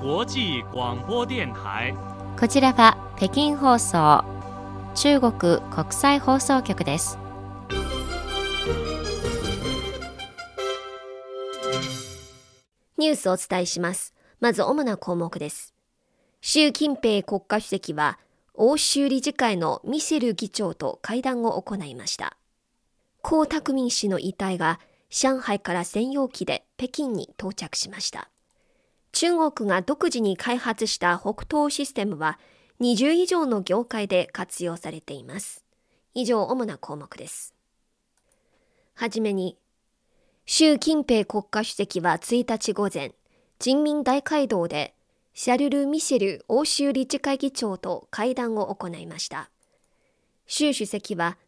際广播電台。こちらは北京放送中国国際放送局です。ニュースをお伝えします。まず主な項目です。習近平国家主席は欧州理事会のミシェル議長と会談を行いました。江沢民氏の遺体が上海から専用機で北京に到着しました。中国が独自に開発した北東システムは20以上の業界で活用されています。以上主な項目です。はじめに、習近平国家主席は1日午前、人民大会堂でシャルル・ミシェル欧州理事会議長と会談を行いました。習主席は、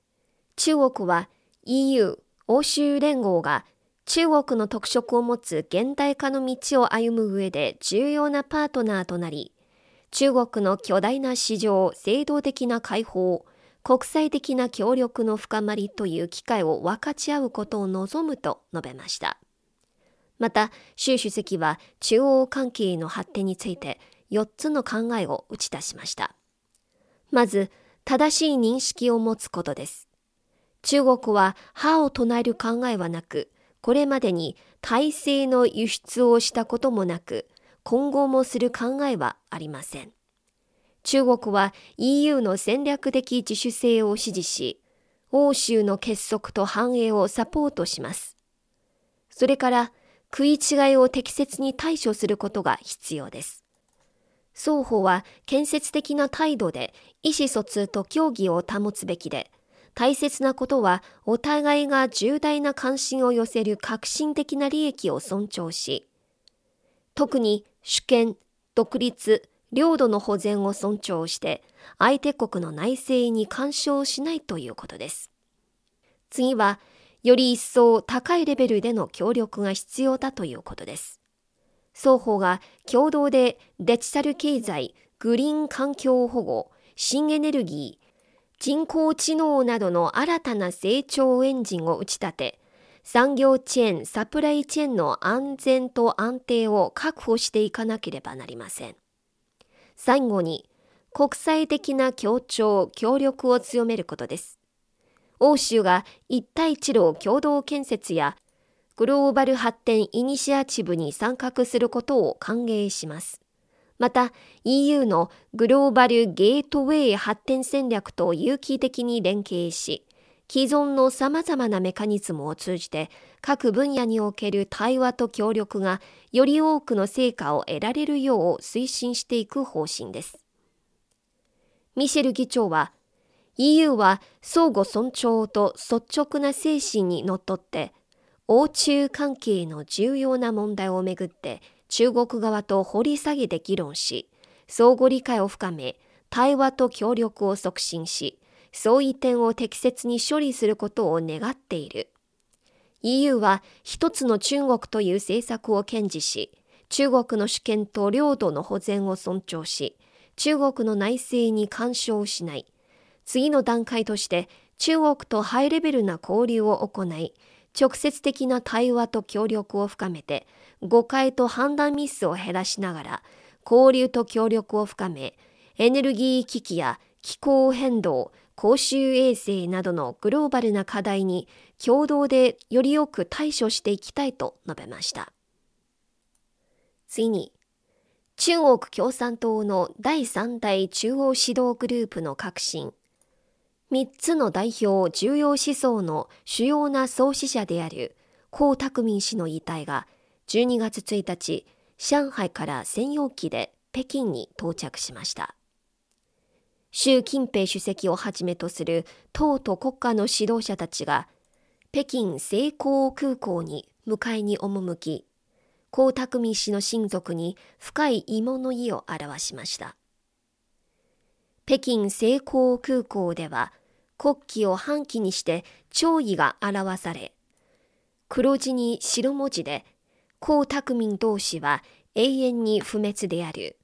中国は EU 欧州連合が中国の特色を持つ現代化の道を歩む上で重要なパートナーとなり、中国の巨大な市場、制度的な開放、国際的な協力の深まりという機会を分かち合うことを望むと述べました。また、習主席は中央関係の発展について4つの考えを打ち出しました。まず、正しい認識を持つことです。中国は歯を唱える考えはなく、これまでに体制の輸出をしたこともなく、今後もする考えはありません。中国は EU の戦略的自主性を支持し、欧州の結束と繁栄をサポートします。それから、食い違いを適切に対処することが必要です。双方は建設的な態度で意思疎通と協議を保つべきで、大切なことはお互いが重大な関心を寄せる革新的な利益を尊重し、特に主権、独立、領土の保全を尊重して、相手国の内政に干渉しないということです。次は、より一層高いレベルでの協力が必要だということです。双方が共同でデジタル経済、グリーン環境保護、新エネルギー、人工知能などの新たな成長エンジンを打ち立て、産業チェーン、サプライチェーンの安全と安定を確保していかなければなりません。最後に、国際的な協調、協力を強めることです。欧州が一帯一路共同建設やグローバル発展イニシアチブに参画することを歓迎します。また EU のグローバルゲートウェイ発展戦略と有機的に連携し、既存の様々なメカニズムを通じて各分野における対話と協力がより多くの成果を得られるよう推進していく方針です。ミシェル議長は EU は相互尊重と率直な精神にのっとって欧中関係の重要な問題をめぐって中国側と掘り下げて議論し、相互理解を深め、対話と協力を促進し、相違点を適切に処理することを願っている。EU は一つの中国という政策を堅持し、中国の主権と領土の保全を尊重し、中国の内政に干渉しない。次の段階として中国とハイレベルな交流を行い、直接的な対話と協力を深めて、誤解と判断ミスを減らしながら、交流と協力を深め、エネルギー危機や気候変動、公衆衛生などのグローバルな課題に共同でよりよく対処していきたいと述べました。次に、中国共産党の第3代中央指導グループの革新、3つの代表重要思想の主要な創始者である江沢民氏の遺体が12月1日、上海から専用機で北京に到着しました。習近平主席をはじめとする党と国家の指導者たちが北京成功空港に迎えに赴き、江沢民氏の親族に深い慰問の意を表しました。北京成功空港では国旗を半旗にして弔意が表され、黒字に白文字で江沢民同士は永遠に不滅である。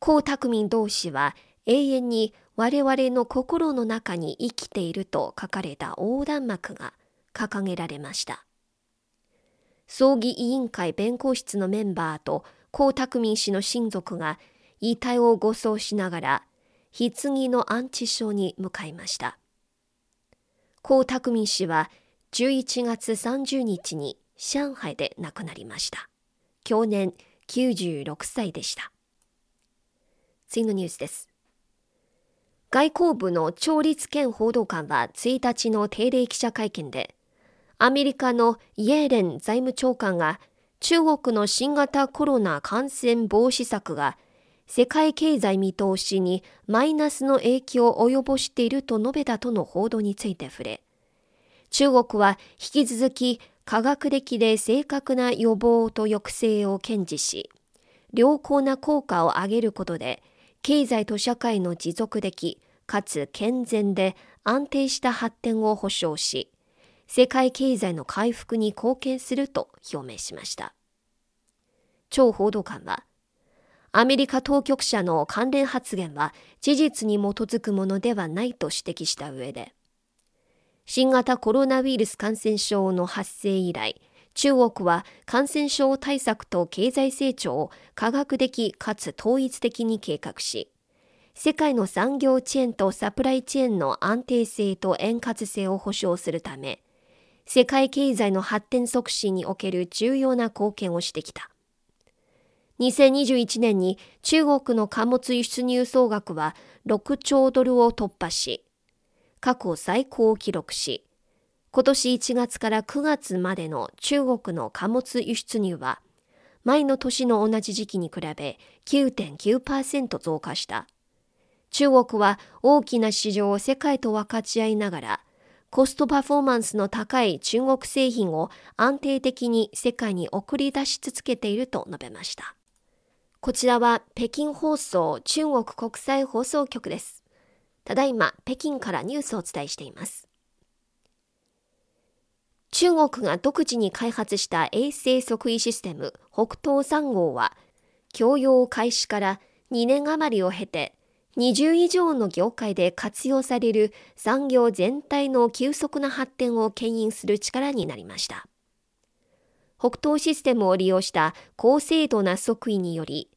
江沢民同士は永遠に我々の心の中に生きていると書かれた横断幕が掲げられました。葬儀委員会弁護室のメンバーと江沢民氏の親族が遺体を護送しながら、棺の安置所に向かいました。江沢民氏は11月30日に上海で亡くなりました。去年96歳でした。次のニュースです。外交部の調律権報道官は1日の定例記者会見で、アメリカのイエーレン財務長官が中国の新型コロナ感染防止策が世界経済見通しにマイナスの影響を及ぼしていると述べたとの報道について触れ、中国は引き続き科学的で正確な予防と抑制を堅持し、良好な効果を上げることで、経済と社会の持続的かつ健全で安定した発展を保障し、世界経済の回復に貢献すると表明しました。張報道官は、アメリカ当局者の関連発言は事実に基づくものではないと指摘した上で、新型コロナウイルス感染症の発生以来、中国は感染症対策と経済成長を科学的かつ統一的に計画し、世界の産業チェーンとサプライチェーンの安定性と円滑性を保障するため、世界経済の発展促進における重要な貢献をしてきた。2021年に中国の貨物輸出入総額は6兆ドルを突破し、過去最高を記録し、今年1月から9月までの中国の貨物輸出入は、前の年の同じ時期に比べ9.9%増加した。中国は大きな市場を世界と分かち合いながら、コストパフォーマンスの高い中国製品を安定的に世界に送り出し続けていると述べました。こちらは北京放送中国国際放送局です。ただいま北京からニュースをお伝えしています。中国が独自に開発した衛星測位システム北東3号は供用開始から2年余りを経て20以上の業界で活用される産業全体の急速な発展を牽引する力になりました。北東システムを利用した高精度な測位により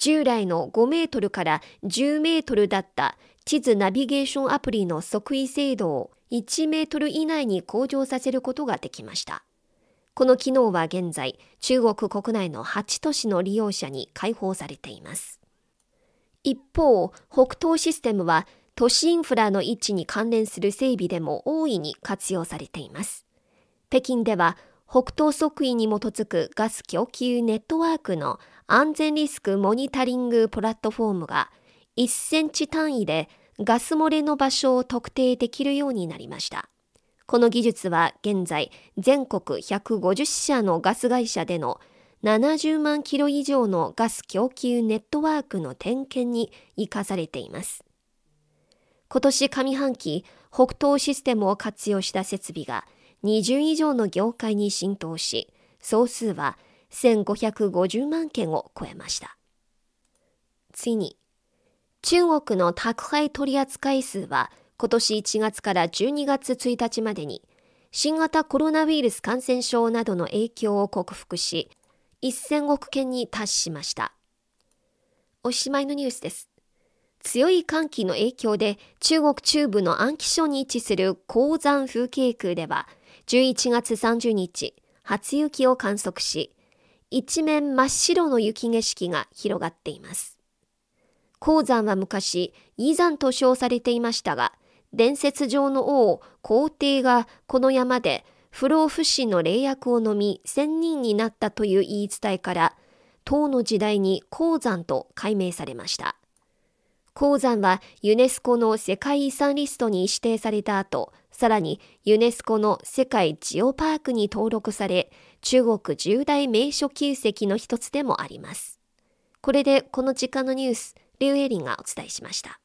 従来の5メートルから10メートルだった地図ナビゲーションアプリの測位精度を1メートル以内に向上させることができました。この機能は現在、中国国内の8都市の利用者に開放されています。一方、北東システムは都市インフラの位置に関連する整備でも大いに活用されています。北京では北東測位に基づくガス供給ネットワークの安全リスクモニタリングプラットフォームが1センチ単位でガス漏れの場所を特定できるようになりました。この技術は現在全国150社のガス会社での70万キロ以上のガス供給ネットワークの点検に生かされています。今年上半期、北東システムを活用した設備が20以上の業界に浸透し、総数は1550万件を超えました。次に、中国の宅配取扱数は今年1月から12月1日までに新型コロナウイルス感染症などの影響を克服し、1000億件に達しました。おしまいのニュースです。強い寒気の影響で中国中部の安徽省に位置する鉱山風景区では11月30日、初雪を観測し、一面真っ白の雪景色が広がっています。鉱山は昔、遺山と称されていましたが、伝説上の王、皇帝がこの山で不老不死の霊薬を飲み仙人になったという言い伝えから、唐の時代に鉱山と改名されました。鉱山はユネスコの世界遺産リストに指定された後、さらにユネスコの世界ジオパークに登録され、中国重大名所旧跡の一つでもあります。これでこの時間のニュース、リュウエリンがお伝えしました。